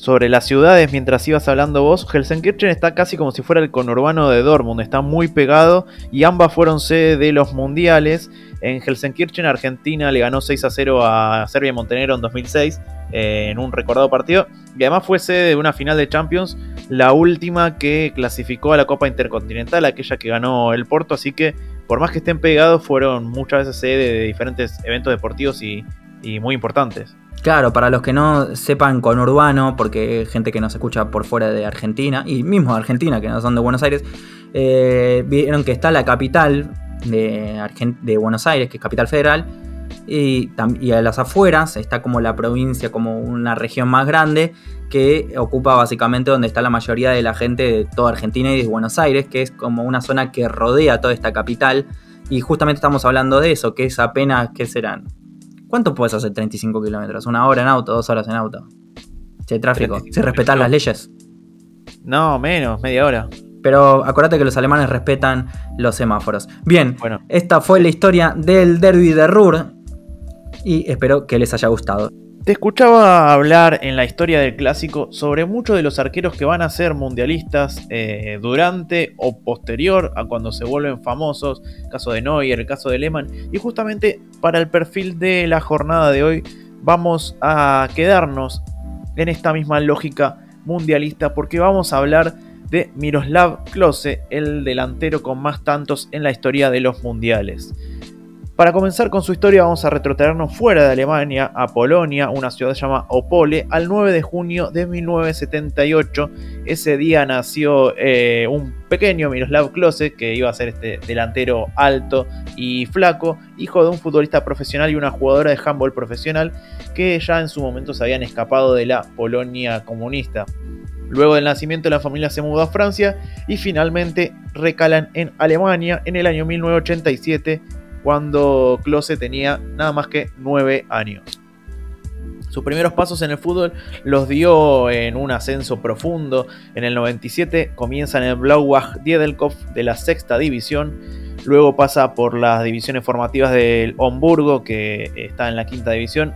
sobre las ciudades mientras ibas hablando vos? Helsenkirchen está casi como si fuera el conurbano de Dortmund, está muy pegado y ambas fueron sede de los mundiales. En Helsenkirchen, Argentina le ganó 6 a 0 a Serbia y Montenegro en 2006 eh, en un recordado partido. Y además fue sede de una final de Champions, la última que clasificó a la Copa Intercontinental, aquella que ganó el Porto. Así que, por más que estén pegados, fueron muchas veces sede de diferentes eventos deportivos y, muy importantes. Claro, para los que no sepan con Urbano, porque gente que nos escucha por fuera de Argentina, y mismo Argentina, que no son de Buenos Aires, eh, vieron que está la capital de Buenos Aires, que es capital federal, y, a las afueras está como la provincia, como una región más grande que ocupa básicamente donde está la mayoría de la gente de toda Argentina y de Buenos Aires, que es como una zona que rodea toda esta capital. Y justamente estamos hablando de eso, que es apenas, ¿qué serán? ¿Cuánto puedes hacer 35 kilómetros? ¿Una hora en auto? ¿Dos horas en auto? Si hay tráfico, si respetan las leyes. No, menos, media hora. Pero acuérdate que los alemanes respetan los semáforos. Bien, bueno. esta fue la historia del derby de Ruhr y espero que les haya gustado. Te escuchaba hablar en la historia del clásico sobre muchos de los arqueros que van a ser mundialistas eh, durante o posterior a cuando se vuelven famosos, caso de Neuer, el caso de Lehmann, y justamente para el perfil de la jornada de hoy vamos a quedarnos en esta misma lógica mundialista porque vamos a hablar de Miroslav Klose, el delantero con más tantos en la historia de los mundiales. Para comenzar con su historia vamos a retrotraernos fuera de Alemania a Polonia, una ciudad llamada Opole, al 9 de junio de 1978. Ese día nació eh, un pequeño Miroslav Klose, que iba a ser este delantero alto y flaco, hijo de un futbolista profesional y una jugadora de handball profesional que ya en su momento se habían escapado de la Polonia comunista. Luego del nacimiento la familia se mudó a Francia y finalmente recalan en Alemania en el año 1987 cuando Klose tenía nada más que 9 años. Sus primeros pasos en el fútbol los dio en un ascenso profundo. En el 97 comienza en el Blauwach Diedelkopf de la sexta división. Luego pasa por las divisiones formativas del Homburgo, que está en la quinta división,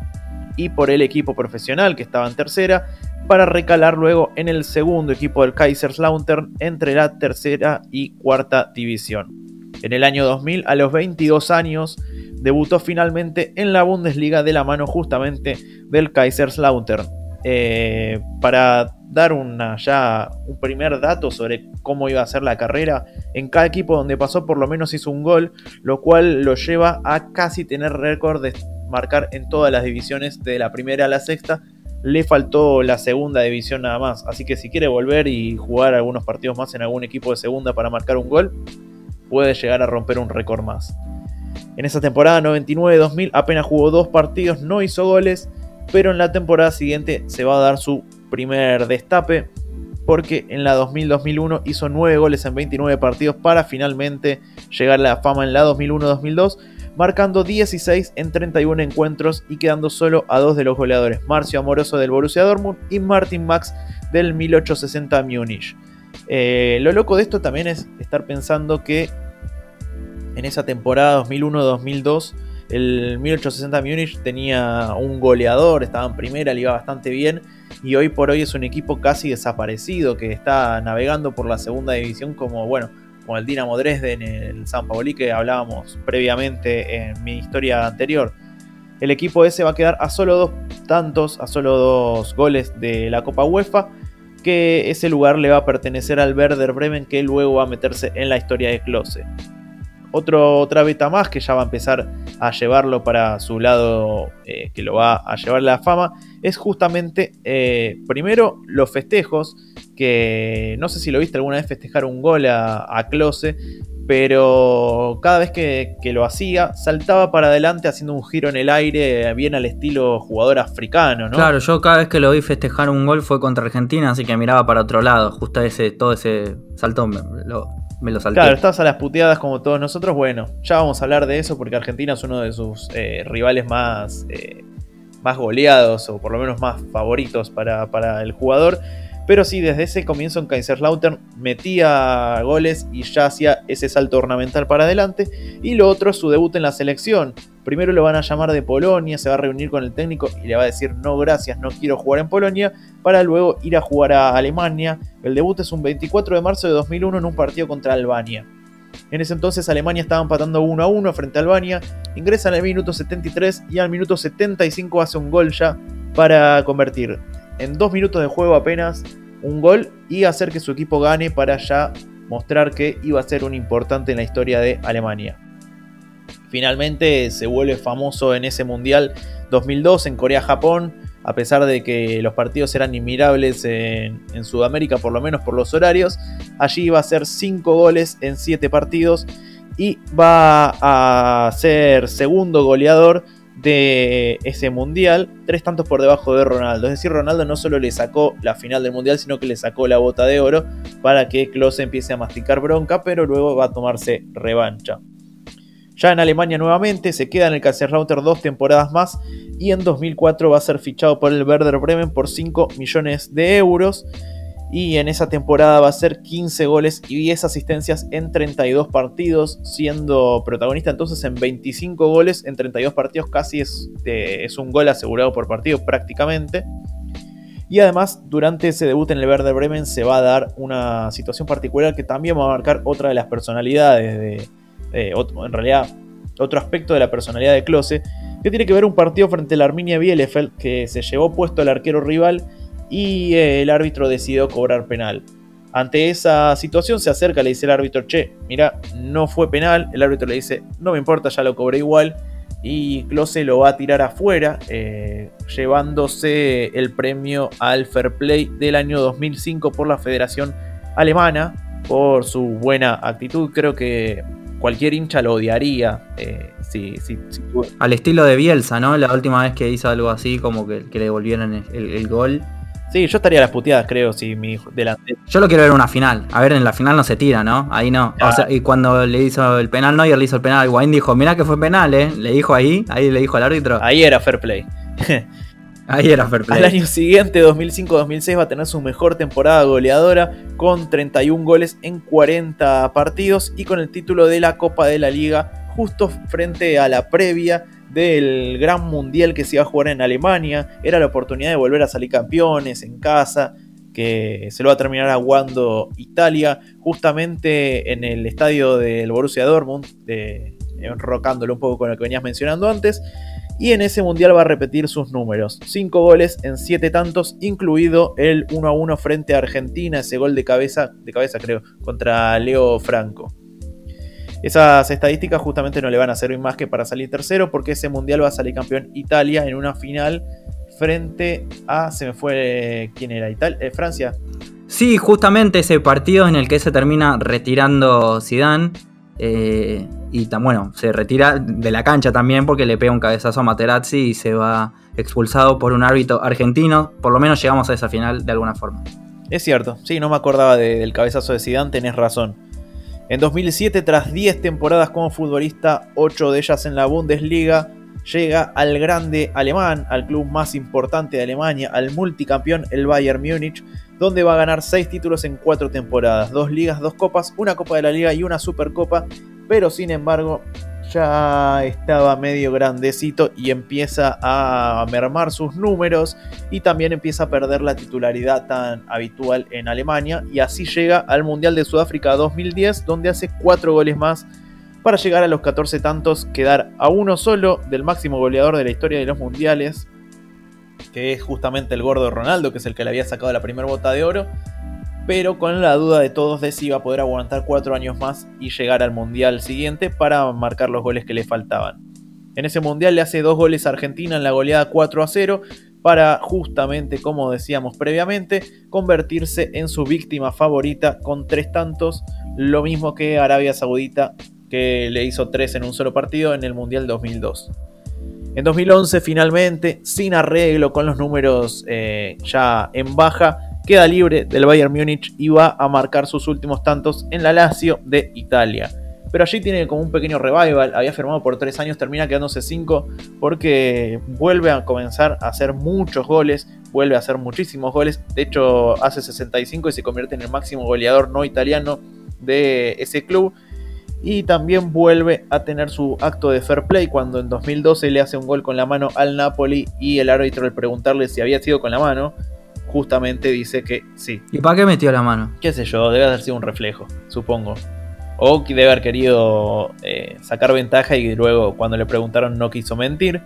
y por el equipo profesional, que estaba en tercera, para recalar luego en el segundo equipo del Kaiserslautern entre la tercera y cuarta división. En el año 2000, a los 22 años, debutó finalmente en la Bundesliga de la mano justamente del Kaiserslautern. Eh, para dar una, ya un primer dato sobre cómo iba a ser la carrera, en cada equipo donde pasó por lo menos hizo un gol, lo cual lo lleva a casi tener récord de marcar en todas las divisiones de la primera a la sexta. Le faltó la segunda división nada más, así que si quiere volver y jugar algunos partidos más en algún equipo de segunda para marcar un gol, puede llegar a romper un récord más. En esa temporada 99-2000 apenas jugó dos partidos, no hizo goles, pero en la temporada siguiente se va a dar su primer destape, porque en la 2000-2001 hizo 9 goles en 29 partidos para finalmente llegar a la fama en la 2001-2002, marcando 16 en 31 encuentros y quedando solo a dos de los goleadores, Marcio Amoroso del Borussia Dortmund y Martin Max del 1860 Múnich. Eh, lo loco de esto también es estar pensando que en esa temporada 2001-2002 el 1860 Múnich tenía un goleador, estaba en primera, le iba bastante bien y hoy por hoy es un equipo casi desaparecido que está navegando por la segunda división como bueno, como el Dinamo Dresden, el San Paoli que hablábamos previamente en mi historia anterior. El equipo ese va a quedar a solo dos tantos, a solo dos goles de la Copa UEFA que ese lugar le va a pertenecer al Werder Bremen que luego va a meterse en la historia de Klose. Otro, otra beta más que ya va a empezar a llevarlo para su lado, eh, que lo va a llevar la fama, es justamente, eh, primero, los festejos, que no sé si lo viste alguna vez festejar un gol a, a Klose, pero cada vez que, lo hacía, saltaba para adelante haciendo un giro en el aire, bien al estilo jugador africano, ¿no? Claro, yo cada vez que lo vi festejar un gol fue contra Argentina, así que miraba para otro lado, justo ese, todo ese saltón me lo, me salté. Claro, estás a las puteadas como todos nosotros, bueno, ya vamos a hablar de eso porque Argentina es uno de sus eh, rivales más, eh, más goleados, o por lo menos más favoritos para, para el jugador. Pero sí, desde ese comienzo en Kaiserslautern metía goles y ya hacía ese salto ornamental para adelante. Y lo otro es su debut en la selección. Primero lo van a llamar de Polonia, se va a reunir con el técnico y le va a decir no gracias, no quiero jugar en Polonia, para luego ir a jugar a Alemania. El debut es un 24 de marzo de 2001 en un partido contra Albania. En ese entonces Alemania estaba empatando 1 a 1 frente a Albania, ingresa en el minuto 73 y al minuto 75 hace un gol ya para convertir en dos minutos de juego apenas un gol y hacer que su equipo gane para ya mostrar que iba a ser un importante en la historia de Alemania. Finalmente se vuelve famoso en ese Mundial 2002 en Corea-Japón, a pesar de que los partidos eran inmirables en, Sudamérica, por lo menos por los horarios. Allí iba a ser 5 goles en 7 partidos y va a ser segundo goleador de ese mundial, tres tantos por debajo de Ronaldo. Es decir, Ronaldo no solo le sacó la final del mundial, sino que le sacó la bota de oro para que Klose empiece a masticar bronca, pero luego va a tomarse revancha. Ya en Alemania nuevamente, se queda en el Kaiserslautern dos temporadas más y en 2004 va a ser fichado por el Werder Bremen por 5 millones de euros. Y en esa temporada va a ser 15 goles y 10 asistencias en 32 partidos, siendo protagonista entonces en 25 goles en 32 partidos, casi es, es un gol asegurado por partido prácticamente. Y además, durante ese debut en el Verde Bremen se va a dar una situación particular que también va a marcar otra de las personalidades de, en realidad, otro aspecto de la personalidad de Klose, que tiene que ver un partido frente a la Arminia Bielefeld que se llevó puesto al arquero rival y eh, el árbitro decidió cobrar penal. Ante esa situación se acerca, le dice el árbitro, che, mira, no fue penal. El árbitro le dice, no me importa, ya lo cobré igual. Y Klose lo va a tirar afuera, eh, llevándose el premio al Fair Play del año 2005 por la Federación Alemana, por su buena actitud. Creo que cualquier hincha lo odiaría. Eh, Al estilo de Bielsa, ¿no? La última vez que hizo algo así, como que, le devolvieran el gol. Sí, yo estaría a las puteadas, creo, si mi hijo delante. Yo lo quiero ver en una final. A ver, en la final no se tira, ¿no? Ahí no. O sea, y cuando le hizo el penal, Neuer le hizo el penal. Wayne dijo, mirá que fue penal, ¿eh? Le dijo ahí, ahí le dijo al árbitro. Ahí era fair play. ahí era fair play. Al año siguiente, 2005-2006, va a tener su mejor temporada goleadora con 31 goles en 40 partidos y con el título de la Copa de la Liga justo frente a la previa del gran mundial que se iba a jugar en Alemania. Era la oportunidad de volver a salir campeones en casa, que se lo va a terminar aguando Italia, justamente en el estadio del Borussia Dortmund, de, enrocándolo un poco con lo que venías mencionando antes. Y en ese mundial va a repetir sus números. 5 goles en 7 tantos, incluido el 1 a 1 frente a Argentina, ese gol de cabeza, de cabeza creo, contra Leo Franco. Esas estadísticas justamente no le van a servir más que para salir tercero, porque ese mundial va a salir campeón Italia en una final frente a. Se me fue. ¿Quién era? Italia, eh, Francia. Sí, justamente ese partido en el que se termina retirando Zidane. Eh, y bueno, se retira de la cancha también porque le pega un cabezazo a Materazzi y se va expulsado por un árbitro argentino. Por lo menos llegamos a esa final de alguna forma. Es cierto, sí, no me acordaba del cabezazo de Zidane, tenés razón. En 2007, tras 10 temporadas como futbolista, 8 de ellas en la Bundesliga, llega al grande alemán, al club más importante de Alemania, al multicampeón, el Bayern Múnich, donde va a ganar 6 títulos en 4 temporadas, 2 ligas, 2 copas, una Copa de la Liga y una Supercopa, pero sin embargo ya estaba medio grandecito y empieza a mermar sus números y también empieza a perder la titularidad tan habitual en Alemania. Y así llega al Mundial de Sudáfrica 2010 donde hace 4 goles más para llegar a los 14 tantos, quedar a uno solo del máximo goleador de la historia de los mundiales, que es justamente el gordo Ronaldo, que es el que le había sacado la primera bota de oro pero con la duda de todos de si iba a poder aguantar cuatro años más y llegar al mundial siguiente para marcar los goles que le faltaban. En ese mundial le hace dos goles a Argentina en la goleada 4 a 0 para justamente, como decíamos previamente, convertirse en su víctima favorita con tres tantos, lo mismo que Arabia Saudita que le hizo tres en un solo partido en el Mundial 2002. En 2011 finalmente, sin arreglo con los números eh, ya en baja, queda libre del Bayern Múnich y va a marcar sus últimos tantos en la Lazio de Italia. Pero allí tiene como un pequeño revival, había firmado por 3 años, termina quedándose 5 porque vuelve a comenzar a hacer muchos goles, vuelve a hacer muchísimos goles, de hecho hace 65 y se convierte en el máximo goleador no italiano de ese club. Y también vuelve a tener su acto de fair play cuando en 2012 le hace un gol con la mano al Napoli y el árbitro al preguntarle si había sido con la mano justamente dice que sí. ¿Y para qué metió la mano? Qué sé yo, debe haber sido un reflejo, supongo. O que debe haber querido eh, sacar ventaja y luego cuando le preguntaron no quiso mentir.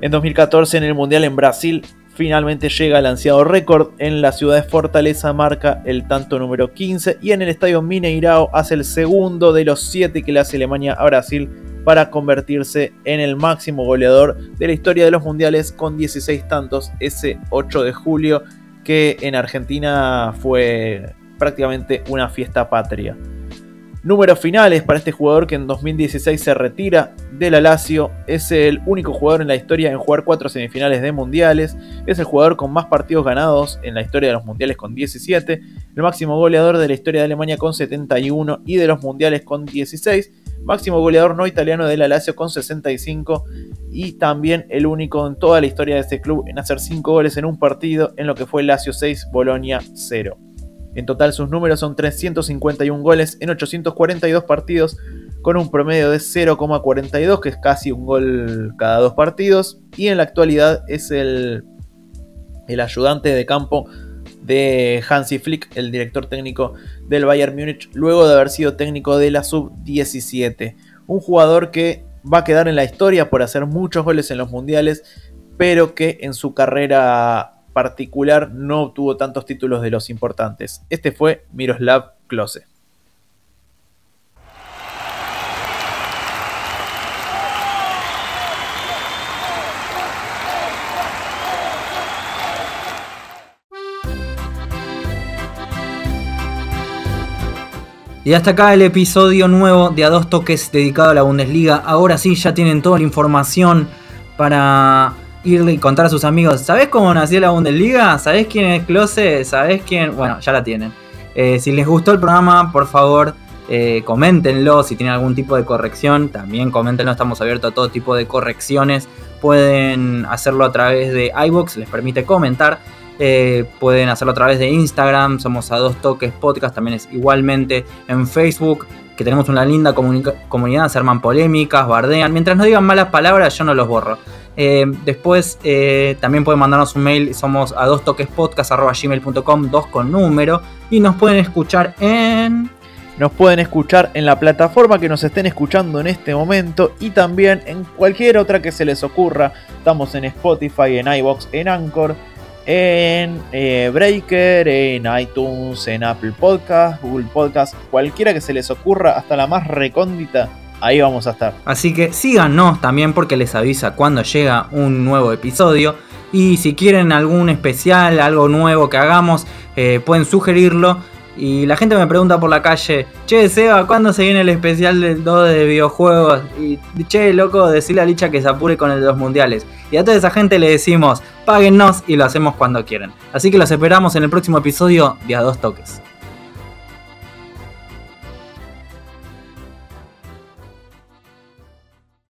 En 2014 en el Mundial en Brasil finalmente llega el ansiado récord. En la ciudad de Fortaleza marca el tanto número 15 y en el estadio Mineirao hace el segundo de los 7 que le hace Alemania a Brasil para convertirse en el máximo goleador de la historia de los mundiales con 16 tantos ese 8 de julio que en Argentina fue prácticamente una fiesta patria. Números finales para este jugador que en 2016 se retira de la Lazio. Es el único jugador en la historia en jugar cuatro semifinales de mundiales. Es el jugador con más partidos ganados en la historia de los mundiales con 17. El máximo goleador de la historia de Alemania con 71 y de los mundiales con 16 máximo goleador no italiano de la Lazio con 65 y también el único en toda la historia de este club en hacer 5 goles en un partido en lo que fue Lazio 6, Bolonia 0. En total sus números son 351 goles en 842 partidos con un promedio de 0,42 que es casi un gol cada dos partidos y en la actualidad es el, el ayudante de campo de Hansi Flick, el director técnico del Bayern Múnich, luego de haber sido técnico de la sub-17. Un jugador que va a quedar en la historia por hacer muchos goles en los mundiales, pero que en su carrera particular no obtuvo tantos títulos de los importantes. Este fue Miroslav Klose. Y hasta acá el episodio nuevo de A Dos Toques dedicado a la Bundesliga. Ahora sí, ya tienen toda la información para ir y contar a sus amigos. ¿Sabés cómo nació la Bundesliga? ¿Sabés quién es Close? ¿Sabés quién? Bueno, ya la tienen. Eh, si les gustó el programa, por favor, eh, coméntenlo. Si tienen algún tipo de corrección, también coméntenlo. Estamos abiertos a todo tipo de correcciones. Pueden hacerlo a través de iBox, les permite comentar. Eh, pueden hacerlo a través de Instagram, somos a dos toques podcast, también es igualmente en Facebook, que tenemos una linda comunidad, se arman polémicas, bardean, mientras no digan malas palabras yo no los borro. Eh, después eh, también pueden mandarnos un mail, somos a dos dos con número, y nos pueden escuchar en... Nos pueden escuchar en la plataforma que nos estén escuchando en este momento y también en cualquier otra que se les ocurra. Estamos en Spotify, en iBox, en Anchor en eh, Breaker, en iTunes, en Apple Podcast, Google Podcast, cualquiera que se les ocurra, hasta la más recóndita, ahí vamos a estar. Así que síganos también porque les avisa cuando llega un nuevo episodio. Y si quieren algún especial, algo nuevo que hagamos, eh, pueden sugerirlo y la gente me pregunta por la calle, che, Seba, ¿cuándo se viene el especial del 2 de videojuegos? Y che, loco, decirle a Licha que se apure con el de los mundiales. Y a toda esa gente le decimos, páguennos y lo hacemos cuando quieran. Así que los esperamos en el próximo episodio de A Dos Toques.